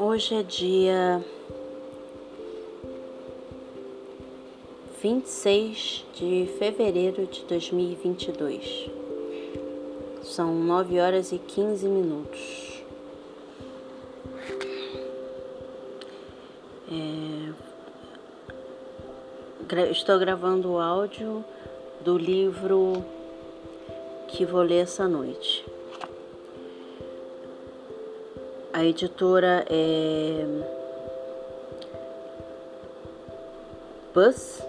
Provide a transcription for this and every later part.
Hoje é dia 26 de fevereiro de 2022. São 9 horas e 15 minutos. É... Estou gravando o áudio do livro que vou ler essa noite. A editora é Buzz,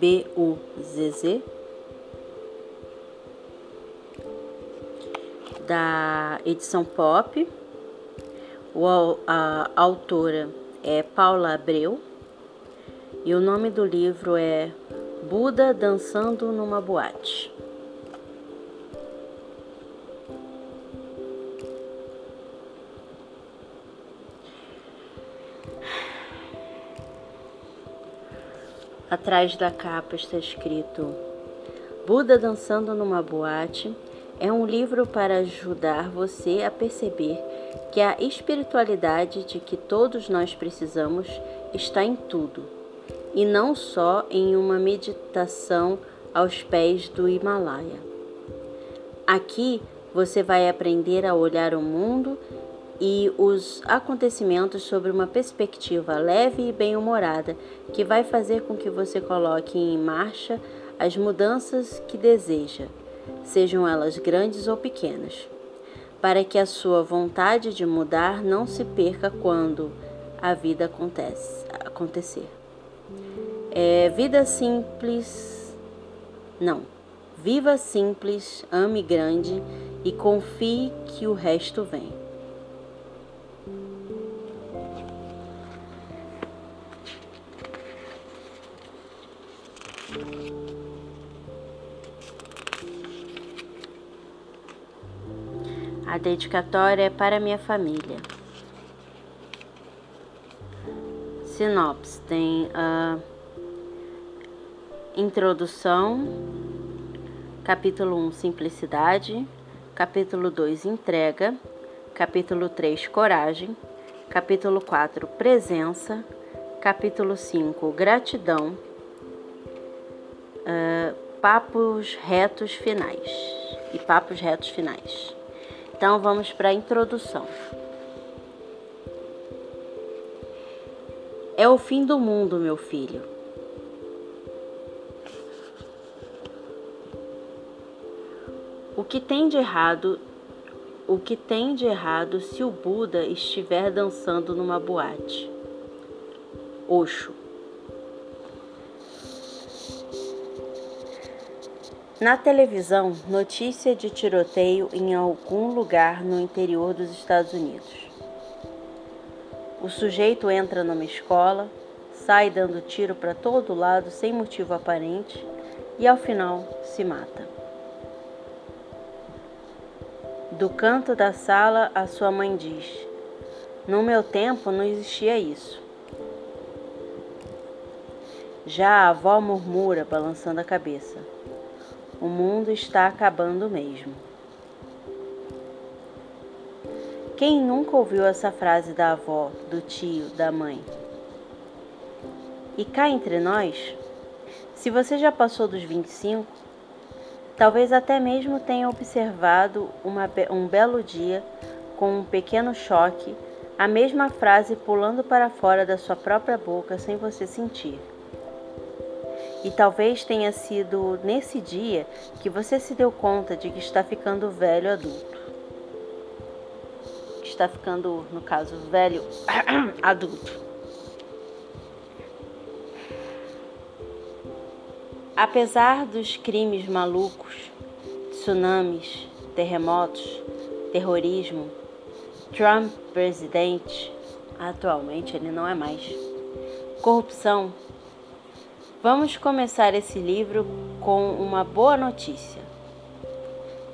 B-U-Z-Z, da edição Pop. A autora é Paula Abreu e o nome do livro é Buda dançando numa boate. Atrás da capa está escrito: Buda dançando numa boate é um livro para ajudar você a perceber que a espiritualidade de que todos nós precisamos está em tudo, e não só em uma meditação aos pés do Himalaia. Aqui você vai aprender a olhar o mundo e os acontecimentos sobre uma perspectiva leve e bem-humorada que vai fazer com que você coloque em marcha as mudanças que deseja, sejam elas grandes ou pequenas, para que a sua vontade de mudar não se perca quando a vida acontece, acontecer. É vida simples, não. Viva simples, ame grande e confie que o resto vem. A dedicatória é para minha família. Sinopse tem a introdução, capítulo 1 simplicidade, capítulo 2 entrega, capítulo 3 coragem, capítulo 4 presença, capítulo 5 gratidão, uh, papos retos finais e papos retos finais. Então vamos para a introdução. É o fim do mundo, meu filho. O que tem de errado? O que tem de errado se o Buda estiver dançando numa boate? Oxo. Na televisão, notícia de tiroteio em algum lugar no interior dos Estados Unidos. O sujeito entra numa escola, sai dando tiro para todo lado sem motivo aparente e ao final se mata. Do canto da sala, a sua mãe diz: No meu tempo não existia isso. Já a avó murmura, balançando a cabeça. O mundo está acabando mesmo. Quem nunca ouviu essa frase da avó, do tio, da mãe? E cá entre nós, se você já passou dos 25, talvez até mesmo tenha observado uma, um belo dia, com um pequeno choque, a mesma frase pulando para fora da sua própria boca sem você sentir. E talvez tenha sido nesse dia que você se deu conta de que está ficando velho adulto. Está ficando, no caso, velho adulto. Apesar dos crimes malucos, tsunamis, terremotos, terrorismo, Trump presidente, atualmente ele não é mais, corrupção, Vamos começar esse livro com uma boa notícia.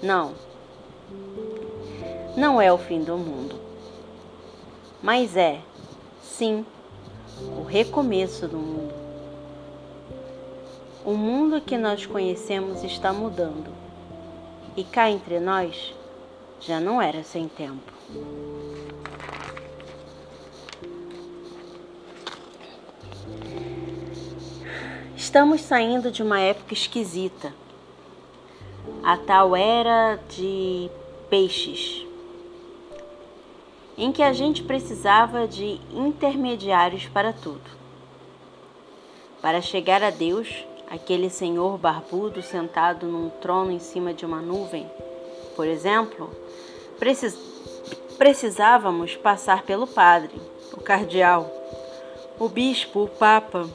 Não, não é o fim do mundo, mas é, sim, o recomeço do mundo. O mundo que nós conhecemos está mudando e cá entre nós já não era sem tempo. Estamos saindo de uma época esquisita, a tal era de peixes, em que a gente precisava de intermediários para tudo. Para chegar a Deus, aquele senhor barbudo sentado num trono em cima de uma nuvem, por exemplo, precis precisávamos passar pelo padre, o cardeal, o bispo, o papa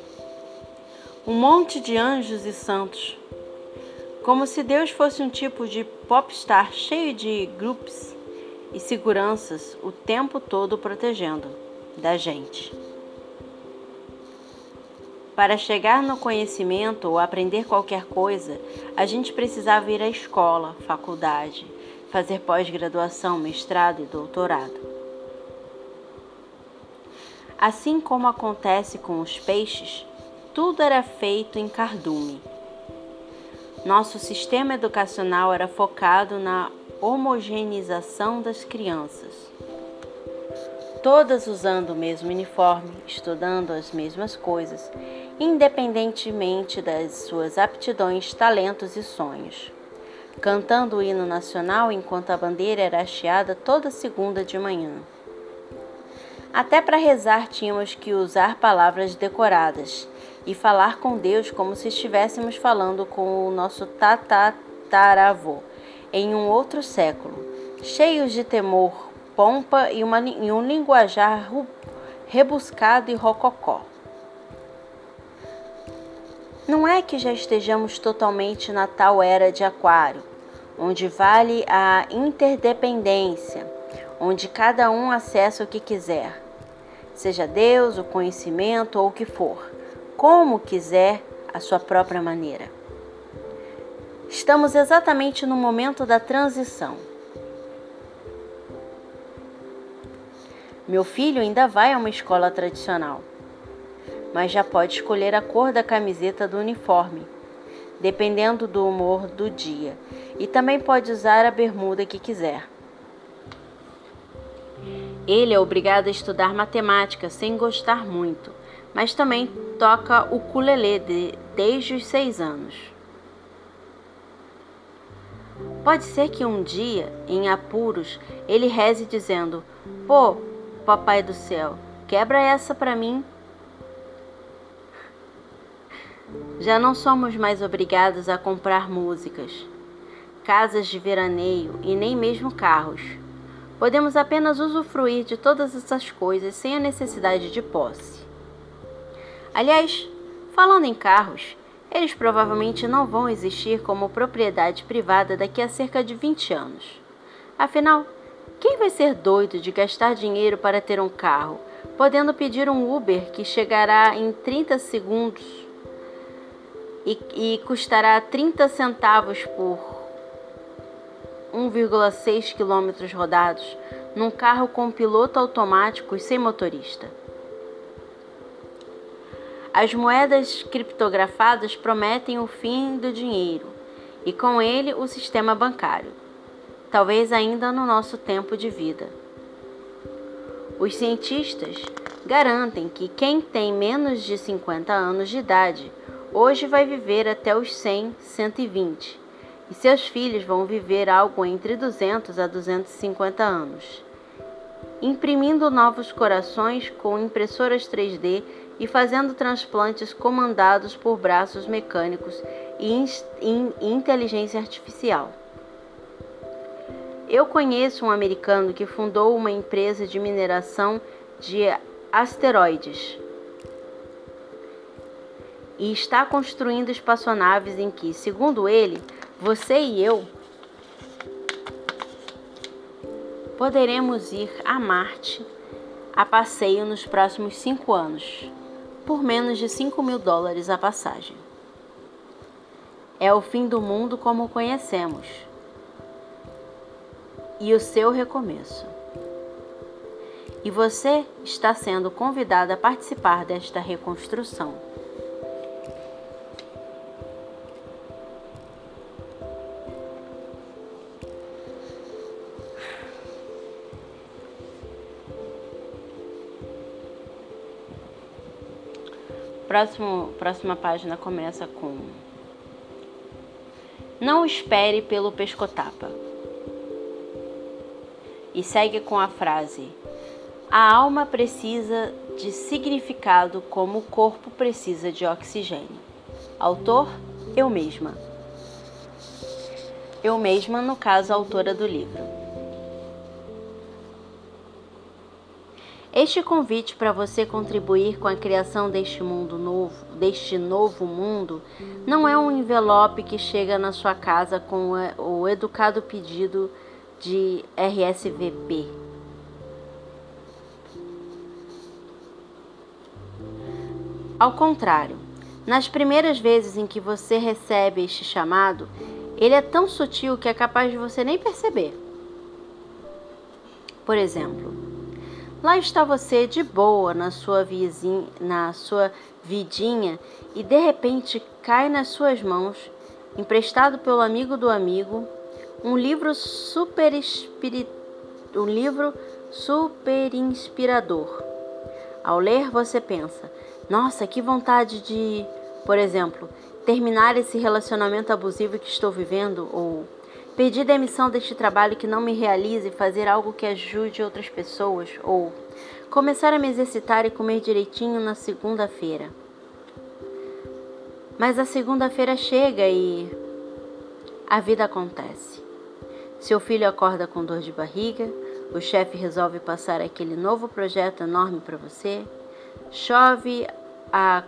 um monte de anjos e santos. Como se Deus fosse um tipo de popstar cheio de grupos e seguranças o tempo todo protegendo da gente. Para chegar no conhecimento ou aprender qualquer coisa, a gente precisava ir à escola, faculdade, fazer pós-graduação, mestrado e doutorado. Assim como acontece com os peixes, tudo era feito em cardume. Nosso sistema educacional era focado na homogeneização das crianças. Todas usando o mesmo uniforme, estudando as mesmas coisas, independentemente das suas aptidões, talentos e sonhos. Cantando o hino nacional enquanto a bandeira era hasteada toda segunda de manhã. Até para rezar tínhamos que usar palavras decoradas e falar com Deus como se estivéssemos falando com o nosso tataravô em um outro século, cheios de temor, pompa e, uma, e um linguajar rebuscado e rococó. Não é que já estejamos totalmente na tal era de Aquário, onde vale a interdependência, onde cada um acessa o que quiser, seja Deus, o conhecimento ou o que for como quiser, à sua própria maneira. Estamos exatamente no momento da transição. Meu filho ainda vai a uma escola tradicional, mas já pode escolher a cor da camiseta do uniforme, dependendo do humor do dia, e também pode usar a bermuda que quiser. Ele é obrigado a estudar matemática sem gostar muito, mas também toca o ukulele de, desde os seis anos. Pode ser que um dia, em apuros, ele reze dizendo: Pô, papai do céu, quebra essa para mim. Já não somos mais obrigados a comprar músicas, casas de veraneio e nem mesmo carros. Podemos apenas usufruir de todas essas coisas sem a necessidade de posse. Aliás, falando em carros, eles provavelmente não vão existir como propriedade privada daqui a cerca de 20 anos. Afinal, quem vai ser doido de gastar dinheiro para ter um carro, podendo pedir um Uber que chegará em 30 segundos e, e custará 30 centavos por 1,6 quilômetros rodados num carro com piloto automático e sem motorista? As moedas criptografadas prometem o fim do dinheiro e com ele o sistema bancário, talvez ainda no nosso tempo de vida. Os cientistas garantem que quem tem menos de 50 anos de idade hoje vai viver até os 100, 120 e seus filhos vão viver algo entre 200 a 250 anos. Imprimindo novos corações com impressoras 3D e fazendo transplantes comandados por braços mecânicos e inteligência artificial. Eu conheço um americano que fundou uma empresa de mineração de asteroides e está construindo espaçonaves em que, segundo ele, você e eu poderemos ir a Marte a passeio nos próximos cinco anos. por menos de 5 mil dólares a passagem. É o fim do mundo como o conhecemos e o seu recomeço. E você está sendo convidado a participar desta reconstrução. Próximo, próxima página começa com Não espere pelo pescotapa. E segue com a frase: A alma precisa de significado como o corpo precisa de oxigênio. Autor: Eu mesma. Eu mesma, no caso, autora do livro. Este convite para você contribuir com a criação deste mundo novo, deste novo mundo, não é um envelope que chega na sua casa com o educado pedido de RSVP. Ao contrário, nas primeiras vezes em que você recebe este chamado, ele é tão sutil que é capaz de você nem perceber. Por exemplo, Lá está você de boa na sua vizinha, na sua vidinha e de repente cai nas suas mãos, emprestado pelo amigo do amigo, um livro super espirit... um livro super inspirador. Ao ler, você pensa: "Nossa, que vontade de, por exemplo, terminar esse relacionamento abusivo que estou vivendo ou Pedir demissão deste trabalho que não me realize e fazer algo que ajude outras pessoas, ou começar a me exercitar e comer direitinho na segunda-feira. Mas a segunda-feira chega e a vida acontece. Seu filho acorda com dor de barriga, o chefe resolve passar aquele novo projeto enorme para você, chove a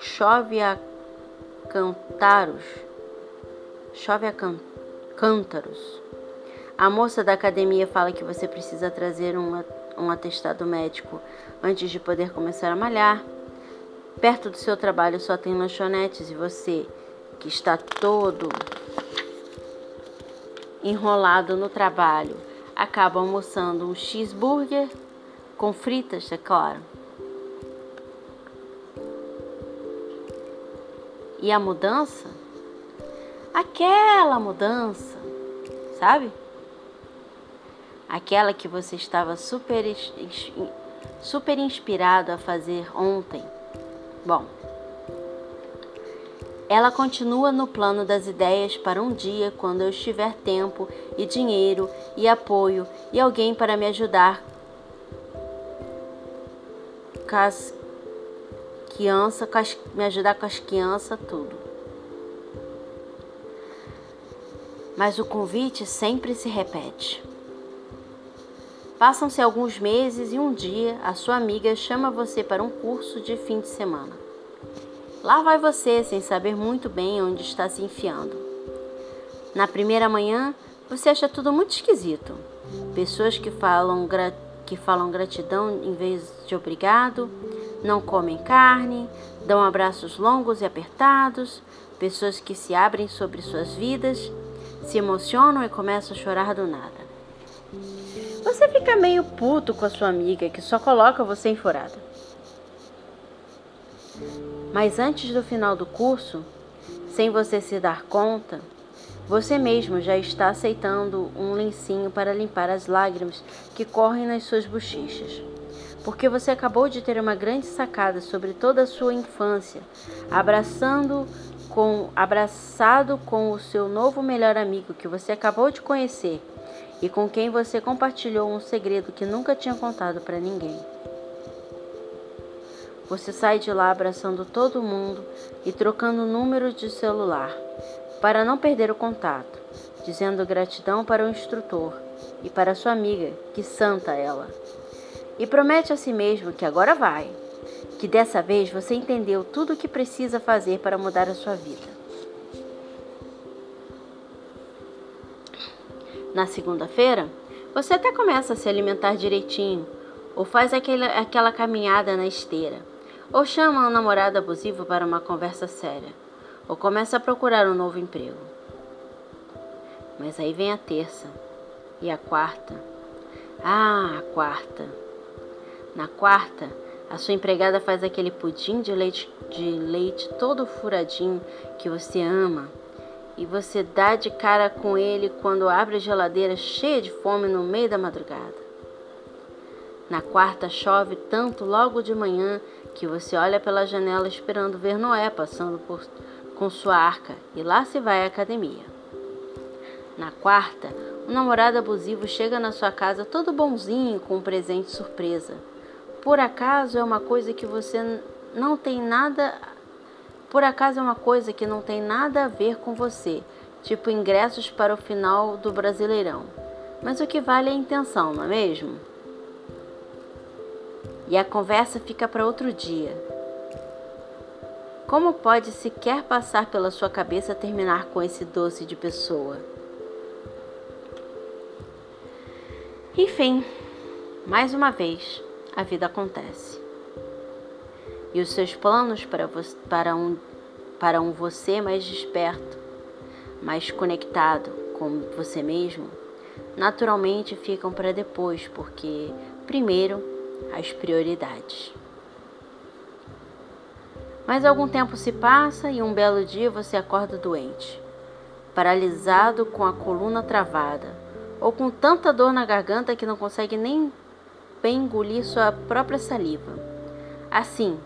chove a cantaros chove a cântaros. A moça da academia fala que você precisa trazer um, um atestado médico antes de poder começar a malhar. Perto do seu trabalho só tem lanchonetes e você, que está todo enrolado no trabalho, acaba almoçando um cheeseburger com fritas, é claro. E a mudança? Aquela mudança, sabe? Aquela que você estava super, super inspirado a fazer ontem. Bom, ela continua no plano das ideias para um dia quando eu tiver tempo e dinheiro e apoio e alguém para me ajudar com as crianças, me ajudar com as crianças, tudo. Mas o convite sempre se repete. Passam-se alguns meses e um dia a sua amiga chama você para um curso de fim de semana. Lá vai você sem saber muito bem onde está se enfiando. Na primeira manhã, você acha tudo muito esquisito. Pessoas que falam, que falam gratidão em vez de obrigado, não comem carne, dão abraços longos e apertados, pessoas que se abrem sobre suas vidas se emocionam e começam a chorar do nada. Você fica meio puto com a sua amiga que só coloca você em furada. Mas antes do final do curso, sem você se dar conta, você mesmo já está aceitando um lencinho para limpar as lágrimas que correm nas suas bochechas. Porque você acabou de ter uma grande sacada sobre toda a sua infância, abraçando com abraçado com o seu novo melhor amigo que você acabou de conhecer e com quem você compartilhou um segredo que nunca tinha contado para ninguém. Você sai de lá abraçando todo mundo e trocando número de celular para não perder o contato, dizendo gratidão para o instrutor e para sua amiga, que santa ela. E promete a si mesmo que agora vai que dessa vez você entendeu tudo o que precisa fazer para mudar a sua vida. Na segunda-feira, você até começa a se alimentar direitinho ou faz aquela, aquela caminhada na esteira. ou chama um namorado abusivo para uma conversa séria, ou começa a procurar um novo emprego. Mas aí vem a terça e a quarta. Ah, a quarta. Na quarta, a sua empregada faz aquele pudim de leite, de leite todo furadinho que você ama e você dá de cara com ele quando abre a geladeira cheia de fome no meio da madrugada. Na quarta chove tanto logo de manhã que você olha pela janela esperando ver Noé passando por, com sua arca e lá se vai à academia. Na quarta, um namorado abusivo chega na sua casa todo bonzinho com um presente surpresa. Por acaso é uma coisa que você não tem nada. Por acaso é uma coisa que não tem nada a ver com você, tipo ingressos para o final do Brasileirão. Mas o que vale é a intenção, não é mesmo? e a conversa fica para outro dia. Como pode sequer passar pela sua cabeça terminar com esse doce de pessoa? Enfim, mais uma vez, a vida acontece. E os seus planos para, para, um, para um você mais desperto, mais conectado com você mesmo, naturalmente ficam para depois, porque, primeiro, as prioridades. Mas algum tempo se passa e um belo dia você acorda doente, paralisado com a coluna travada, ou com tanta dor na garganta que não consegue nem bem engolir sua própria saliva. Assim,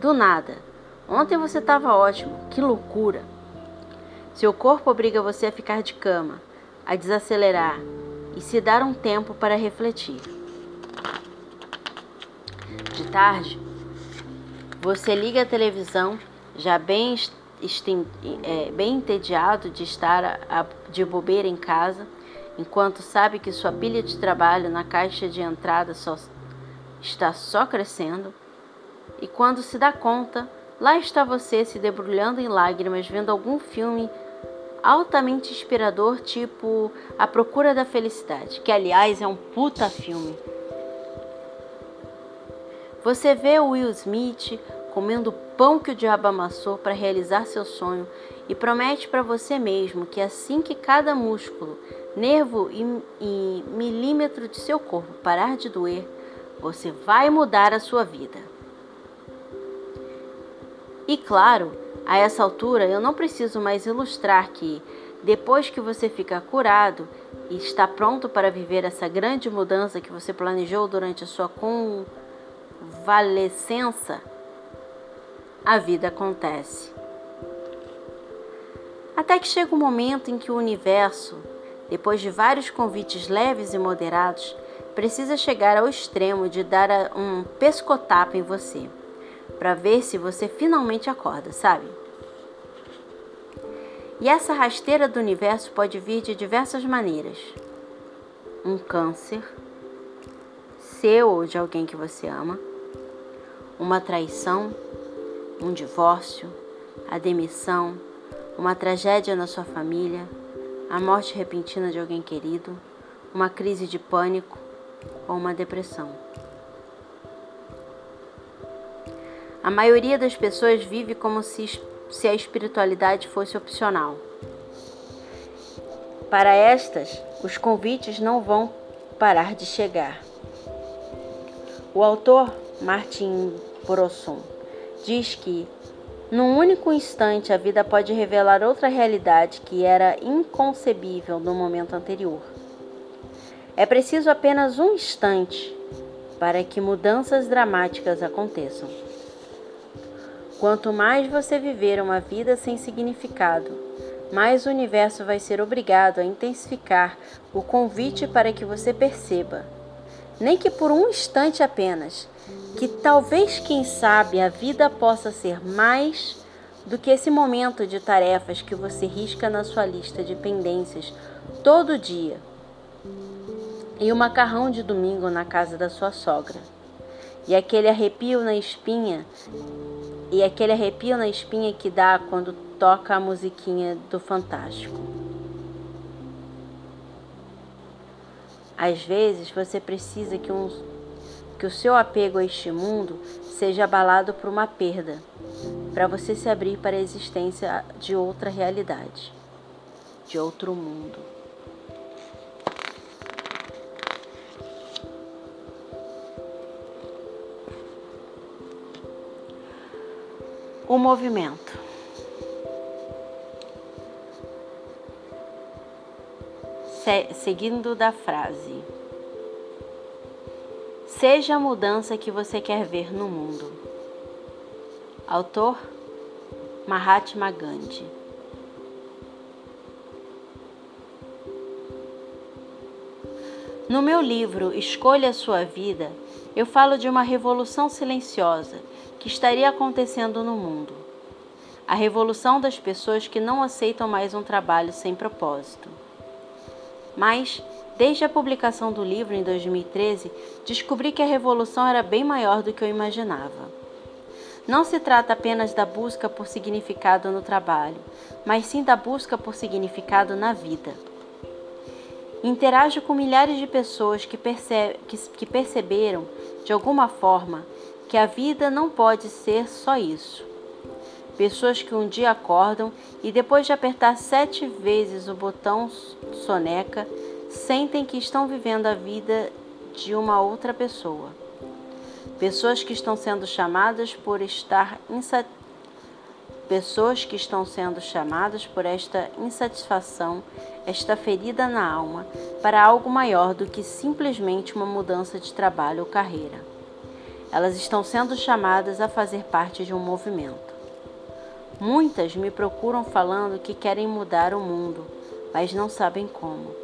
do nada. Ontem você estava ótimo, que loucura! Seu corpo obriga você a ficar de cama, a desacelerar e se dar um tempo para refletir de tarde, você liga a televisão, já bem, é, bem entediado de estar a, de bobeira em casa, enquanto sabe que sua pilha de trabalho na caixa de entrada só, está só crescendo, e quando se dá conta, lá está você se debrulhando em lágrimas vendo algum filme altamente inspirador, tipo A Procura da Felicidade, que aliás é um puta filme. Você vê o Will Smith comendo o pão que o diabo amassou para realizar seu sonho e promete para você mesmo que assim que cada músculo, nervo e, e milímetro de seu corpo parar de doer, você vai mudar a sua vida. E claro, a essa altura eu não preciso mais ilustrar que, depois que você ficar curado e está pronto para viver essa grande mudança que você planejou durante a sua con convalescença, a vida acontece. Até que chega o um momento em que o universo, depois de vários convites leves e moderados, precisa chegar ao extremo de dar um pescotapo em você, para ver se você finalmente acorda, sabe? E essa rasteira do universo pode vir de diversas maneiras. Um câncer, seu ou de alguém que você ama uma traição, um divórcio, a demissão, uma tragédia na sua família, a morte repentina de alguém querido, uma crise de pânico ou uma depressão. A maioria das pessoas vive como se, se a espiritualidade fosse opcional. Para estas, os convites não vão parar de chegar. O autor Martin Porosson, diz que, num único instante, a vida pode revelar outra realidade que era inconcebível no momento anterior. É preciso apenas um instante para que mudanças dramáticas aconteçam. Quanto mais você viver uma vida sem significado, mais o universo vai ser obrigado a intensificar o convite para que você perceba, nem que por um instante apenas, que talvez, quem sabe, a vida possa ser mais do que esse momento de tarefas que você risca na sua lista de pendências todo dia e o macarrão de domingo na casa da sua sogra. E aquele arrepio na espinha, e aquele arrepio na espinha que dá quando toca a musiquinha do Fantástico. Às vezes você precisa que um que o seu apego a este mundo seja abalado por uma perda, para você se abrir para a existência de outra realidade, de outro mundo. O movimento. Se, seguindo da frase. Seja a mudança que você quer ver no mundo. Autor Mahatma Gandhi. No meu livro Escolha Sua Vida, eu falo de uma revolução silenciosa que estaria acontecendo no mundo. A revolução das pessoas que não aceitam mais um trabalho sem propósito. Mas Desde a publicação do livro em 2013, descobri que a revolução era bem maior do que eu imaginava. Não se trata apenas da busca por significado no trabalho, mas sim da busca por significado na vida. Interajo com milhares de pessoas que, perce que, que perceberam, de alguma forma, que a vida não pode ser só isso. Pessoas que um dia acordam e depois de apertar sete vezes o botão soneca, sentem que estão vivendo a vida de uma outra pessoa. Pessoas que estão sendo chamadas por estar insat... pessoas que estão sendo chamadas por esta insatisfação, esta ferida na alma, para algo maior do que simplesmente uma mudança de trabalho ou carreira. Elas estão sendo chamadas a fazer parte de um movimento. Muitas me procuram falando que querem mudar o mundo, mas não sabem como.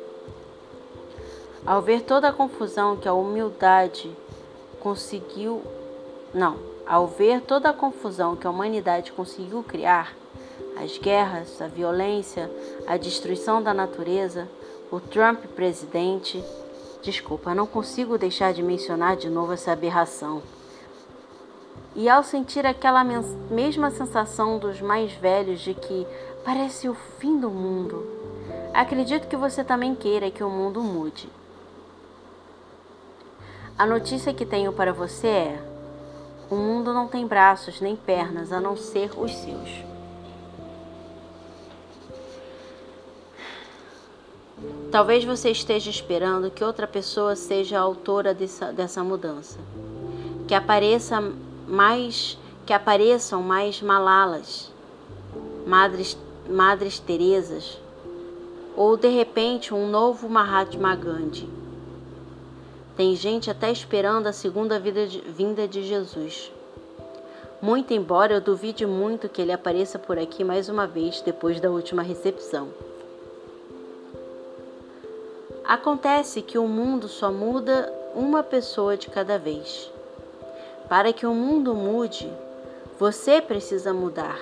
Ao ver toda a confusão que a humildade conseguiu. Não, ao ver toda a confusão que a humanidade conseguiu criar, as guerras, a violência, a destruição da natureza, o Trump presidente. Desculpa, não consigo deixar de mencionar de novo essa aberração. E ao sentir aquela mesma sensação dos mais velhos de que parece o fim do mundo, acredito que você também queira que o mundo mude. A notícia que tenho para você é: o mundo não tem braços nem pernas a não ser os seus. Talvez você esteja esperando que outra pessoa seja a autora dessa, dessa mudança. Que apareça mais que apareçam mais Malalas, Madres, Madres Teresas, ou de repente um novo Mahatma Gandhi tem gente até esperando a segunda vinda de Jesus. Muito embora eu duvide muito que ele apareça por aqui mais uma vez depois da última recepção. Acontece que o mundo só muda uma pessoa de cada vez. Para que o mundo mude, você precisa mudar,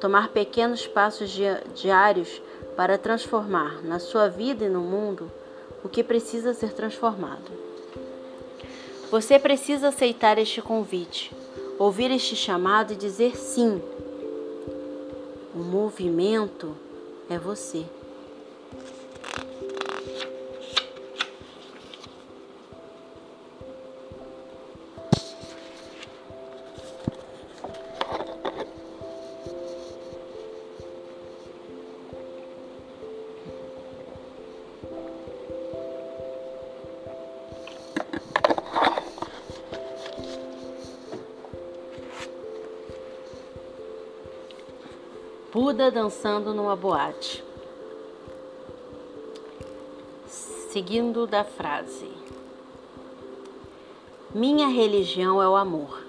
tomar pequenos passos diários para transformar na sua vida e no mundo o que precisa ser transformado. Você precisa aceitar este convite, ouvir este chamado e dizer sim. O movimento é você. Buda dançando numa boate. Seguindo da frase: Minha religião é o amor.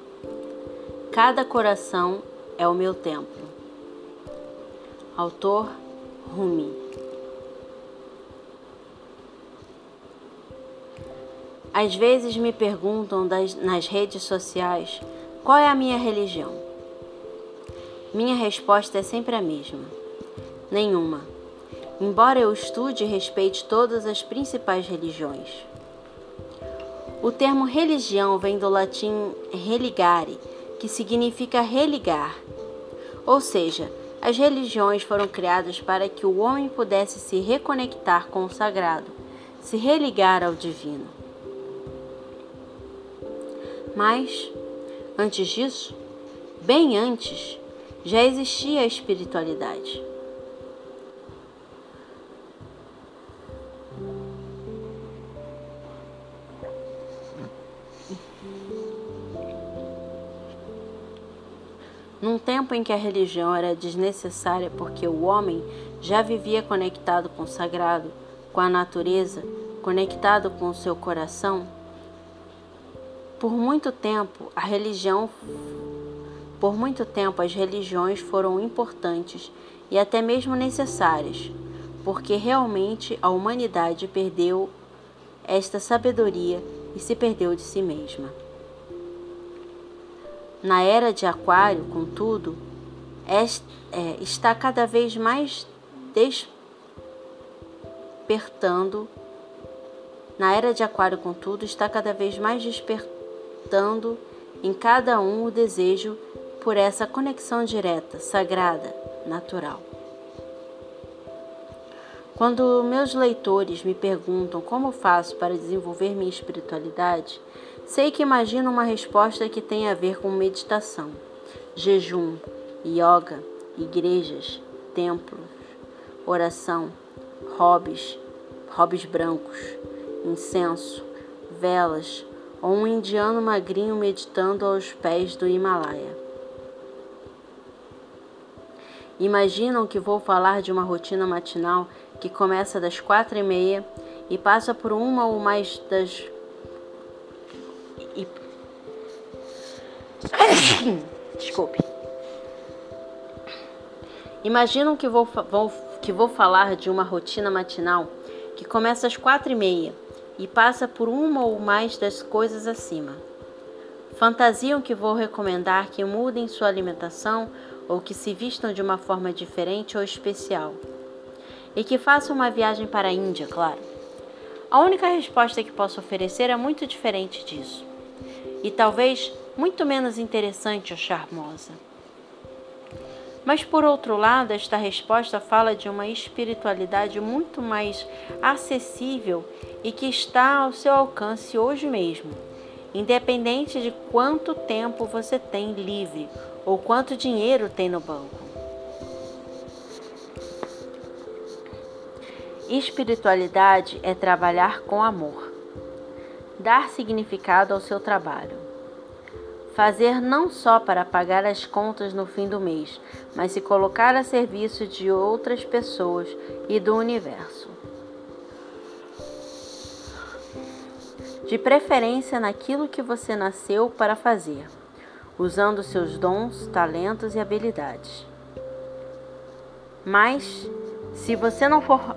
Cada coração é o meu templo. Autor Rumi. Às vezes me perguntam das, nas redes sociais qual é a minha religião. Minha resposta é sempre a mesma: nenhuma. Embora eu estude e respeite todas as principais religiões. O termo religião vem do latim religare, que significa religar. Ou seja, as religiões foram criadas para que o homem pudesse se reconectar com o sagrado, se religar ao divino. Mas, antes disso, bem antes, já existia a espiritualidade. Num tempo em que a religião era desnecessária porque o homem já vivia conectado com o sagrado, com a natureza, conectado com o seu coração, por muito tempo a religião por muito tempo as religiões foram importantes e até mesmo necessárias, porque realmente a humanidade perdeu esta sabedoria e se perdeu de si mesma. Na era de Aquário, contudo, é, está cada vez mais despertando. Na era de Aquário, contudo, está cada vez mais despertando em cada um o desejo por essa conexão direta, sagrada, natural. Quando meus leitores me perguntam como faço para desenvolver minha espiritualidade, Sei que imagino uma resposta que tem a ver com meditação, jejum, yoga, igrejas, templos, oração, hobbies, hobbies brancos, incenso, velas ou um indiano magrinho meditando aos pés do Himalaia. Imaginam que vou falar de uma rotina matinal que começa das quatro e meia e passa por uma ou mais das e. Desculpe. Imaginam que vou, vou, que vou falar de uma rotina matinal que começa às quatro e meia e passa por uma ou mais das coisas acima. Fantasiam que vou recomendar que mudem sua alimentação ou que se vistam de uma forma diferente ou especial. E que façam uma viagem para a Índia, claro. A única resposta que posso oferecer é muito diferente disso e talvez muito menos interessante ou charmosa. Mas, por outro lado, esta resposta fala de uma espiritualidade muito mais acessível e que está ao seu alcance hoje mesmo, independente de quanto tempo você tem livre ou quanto dinheiro tem no banco. Espiritualidade é trabalhar com amor dar significado ao seu trabalho. Fazer não só para pagar as contas no fim do mês, mas se colocar a serviço de outras pessoas e do universo. De preferência naquilo que você nasceu para fazer, usando seus dons, talentos e habilidades. Mas se você não for,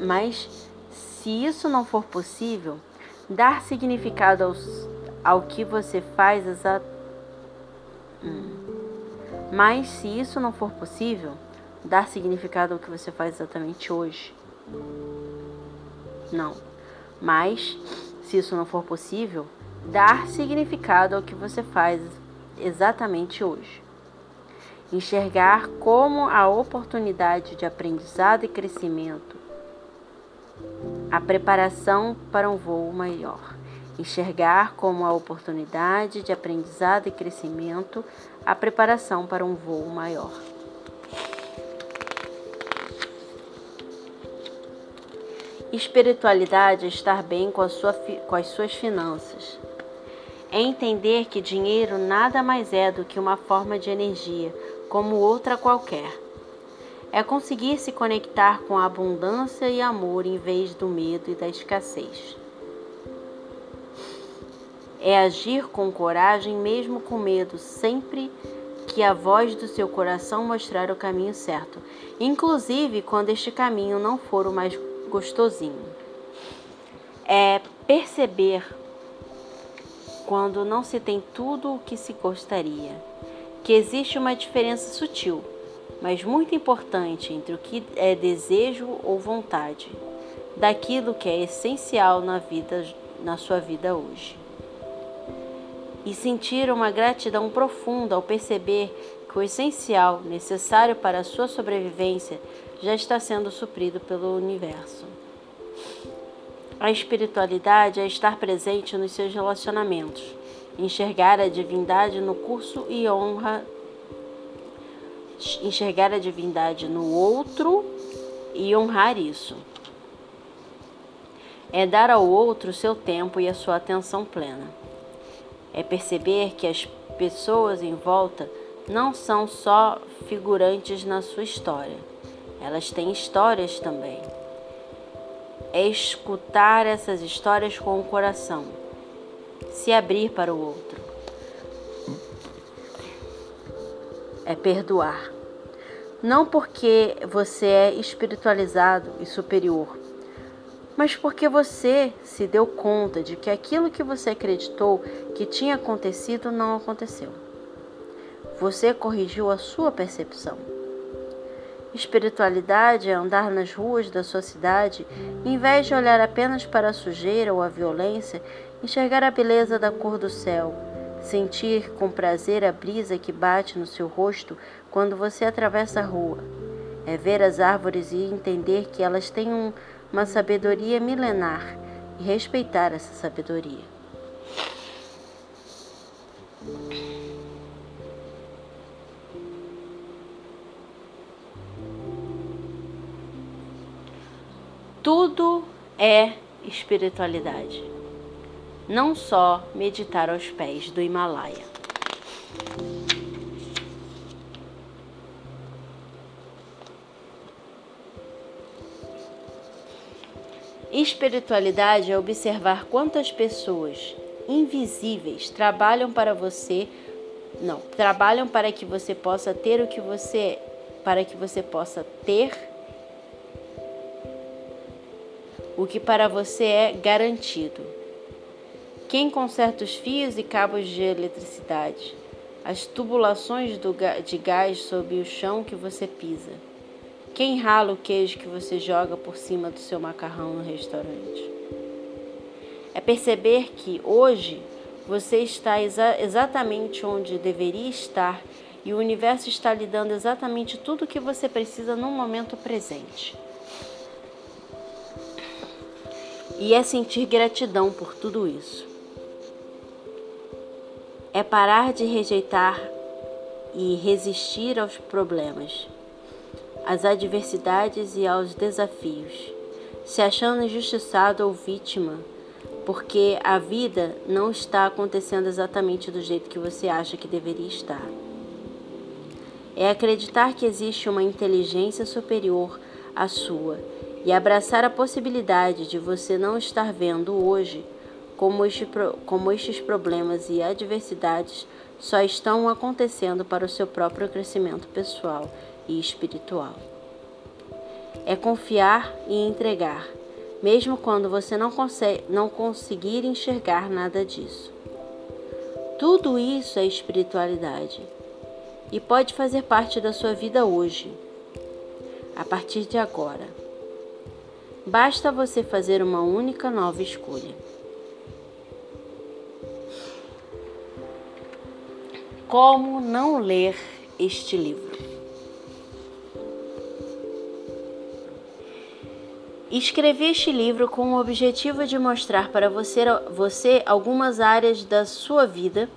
mas se isso não for possível, dar significado aos, ao que você faz exato. Hum. Mas se isso não for possível, dar significado ao que você faz exatamente hoje. Não. Mas se isso não for possível, dar significado ao que você faz exatamente hoje. Enxergar como a oportunidade de aprendizado e crescimento a preparação para um voo maior. Enxergar como a oportunidade de aprendizado e crescimento a preparação para um voo maior. Espiritualidade é estar bem com, sua, com as suas finanças. É entender que dinheiro nada mais é do que uma forma de energia, como outra qualquer é conseguir se conectar com a abundância e amor em vez do medo e da escassez. É agir com coragem, mesmo com medo, sempre que a voz do seu coração mostrar o caminho certo, inclusive quando este caminho não for o mais gostosinho. É perceber quando não se tem tudo o que se gostaria, que existe uma diferença sutil mas muito importante entre o que é desejo ou vontade, daquilo que é essencial na vida na sua vida hoje. E sentir uma gratidão profunda ao perceber que o essencial necessário para a sua sobrevivência já está sendo suprido pelo universo. A espiritualidade é estar presente nos seus relacionamentos, enxergar a divindade no curso e honra enxergar a divindade no outro e honrar isso. É dar ao outro seu tempo e a sua atenção plena. É perceber que as pessoas em volta não são só figurantes na sua história, elas têm histórias também. É escutar essas histórias com o coração, se abrir para o outro. É perdoar. Não porque você é espiritualizado e superior, mas porque você se deu conta de que aquilo que você acreditou que tinha acontecido não aconteceu. Você corrigiu a sua percepção. Espiritualidade é andar nas ruas da sua cidade e, em vez de olhar apenas para a sujeira ou a violência, enxergar a beleza da cor do céu, sentir com prazer a brisa que bate no seu rosto quando você atravessa a rua. É ver as árvores e entender que elas têm um, uma sabedoria milenar e respeitar essa sabedoria. Tudo é espiritualidade, não só meditar aos pés do Himalaia. Espiritualidade é observar quantas pessoas invisíveis trabalham para você, não, trabalham para que você possa ter o que você, para que você possa ter o que para você é garantido. Quem conserta os fios e cabos de eletricidade, as tubulações de gás sob o chão que você pisa? Quem rala o queijo que você joga por cima do seu macarrão no restaurante? É perceber que hoje você está exa exatamente onde deveria estar e o universo está lhe dando exatamente tudo o que você precisa no momento presente. E é sentir gratidão por tudo isso. É parar de rejeitar e resistir aos problemas, às adversidades e aos desafios, se achando injustiçado ou vítima, porque a vida não está acontecendo exatamente do jeito que você acha que deveria estar. É acreditar que existe uma inteligência superior à sua e abraçar a possibilidade de você não estar vendo hoje como, este, como estes problemas e adversidades só estão acontecendo para o seu próprio crescimento pessoal e espiritual. É confiar e entregar, mesmo quando você não, consegue, não conseguir enxergar nada disso. Tudo isso é espiritualidade e pode fazer parte da sua vida hoje, a partir de agora. Basta você fazer uma única nova escolha. Como não ler este livro? Escrevi este livro com o objetivo de mostrar para você, você algumas áreas da sua vida,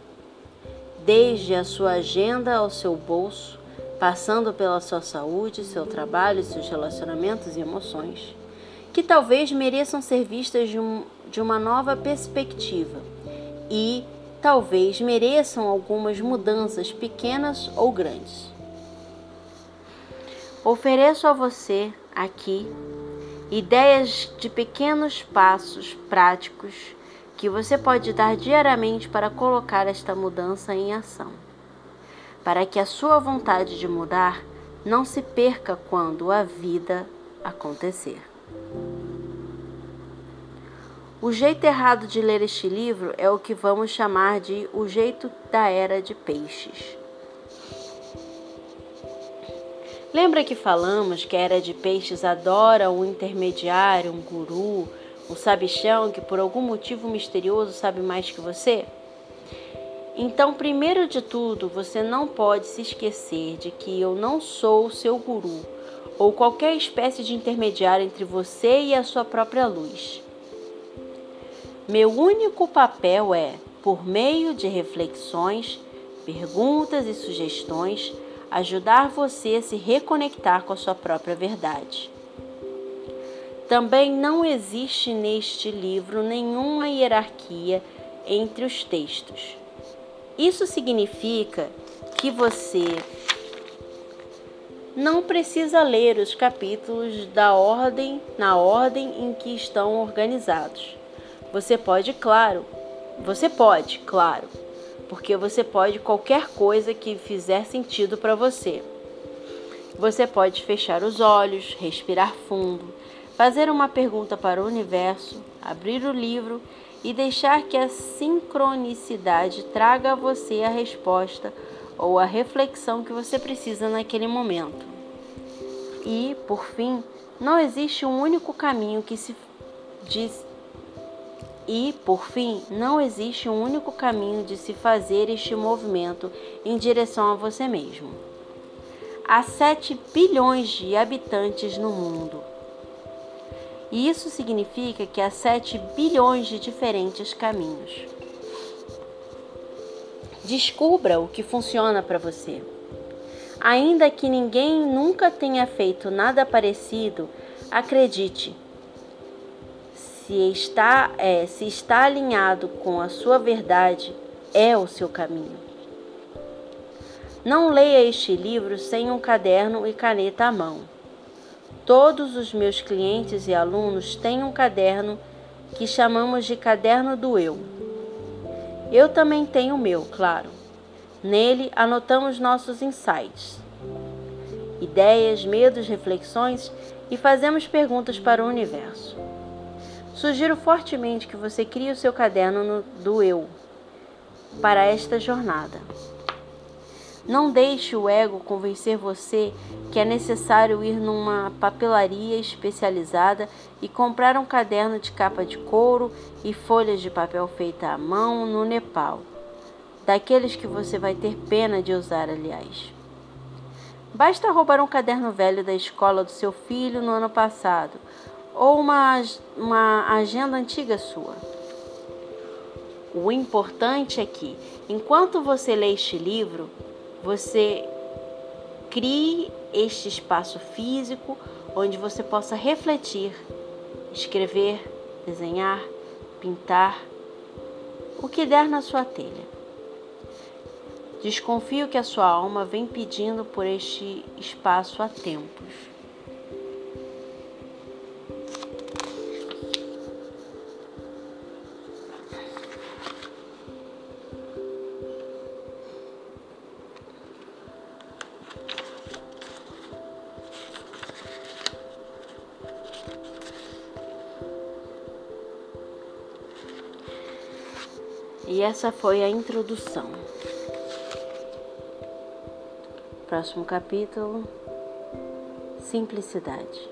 desde a sua agenda ao seu bolso, passando pela sua saúde, seu trabalho, seus relacionamentos e emoções que talvez mereçam ser vistas de, um, de uma nova perspectiva e talvez mereçam algumas mudanças pequenas ou grandes. Ofereço a você aqui ideias de pequenos passos práticos que você pode dar diariamente para colocar esta mudança em ação, para que a sua vontade de mudar não se perca quando a vida acontecer. O jeito errado de ler este livro é o que vamos chamar de o jeito da era de peixes. Lembra que falamos que a era de peixes adora um intermediário, um guru, um sabichão que por algum motivo misterioso sabe mais que você? Então, primeiro de tudo, você não pode se esquecer de que eu não sou o seu guru ou qualquer espécie de intermediário entre você e a sua própria luz. Meu único papel é por meio de reflexões, perguntas e sugestões, ajudar você a se reconectar com a sua própria verdade. Também não existe neste livro nenhuma hierarquia entre os textos. Isso significa que você não precisa ler os capítulos da ordem na ordem em que estão organizados. Você pode, claro, você pode, claro, porque você pode qualquer coisa que fizer sentido para você. Você pode fechar os olhos, respirar fundo, fazer uma pergunta para o universo, abrir o livro e deixar que a sincronicidade traga a você a resposta ou a reflexão que você precisa naquele momento. E, por fim, não existe um único caminho que se diz e, por fim, não existe um único caminho de se fazer este movimento em direção a você mesmo. Há 7 bilhões de habitantes no mundo. E isso significa que há 7 bilhões de diferentes caminhos. Descubra o que funciona para você. Ainda que ninguém nunca tenha feito nada parecido, acredite. Se está, é, se está alinhado com a sua verdade, é o seu caminho. Não leia este livro sem um caderno e caneta à mão. Todos os meus clientes e alunos têm um caderno que chamamos de caderno do eu. Eu também tenho o meu, claro. Nele anotamos nossos insights, ideias, medos, reflexões e fazemos perguntas para o universo. Sugiro fortemente que você crie o seu caderno no, do eu para esta jornada. Não deixe o ego convencer você que é necessário ir numa papelaria especializada e comprar um caderno de capa de couro e folhas de papel feita à mão no Nepal. Daqueles que você vai ter pena de usar, aliás. Basta roubar um caderno velho da escola do seu filho no ano passado ou uma, uma agenda antiga sua. O importante é que, enquanto você lê este livro, você crie este espaço físico onde você possa refletir, escrever, desenhar, pintar, o que der na sua telha. Desconfio que a sua alma vem pedindo por este espaço há tempos. Essa foi a introdução. Próximo capítulo: Simplicidade.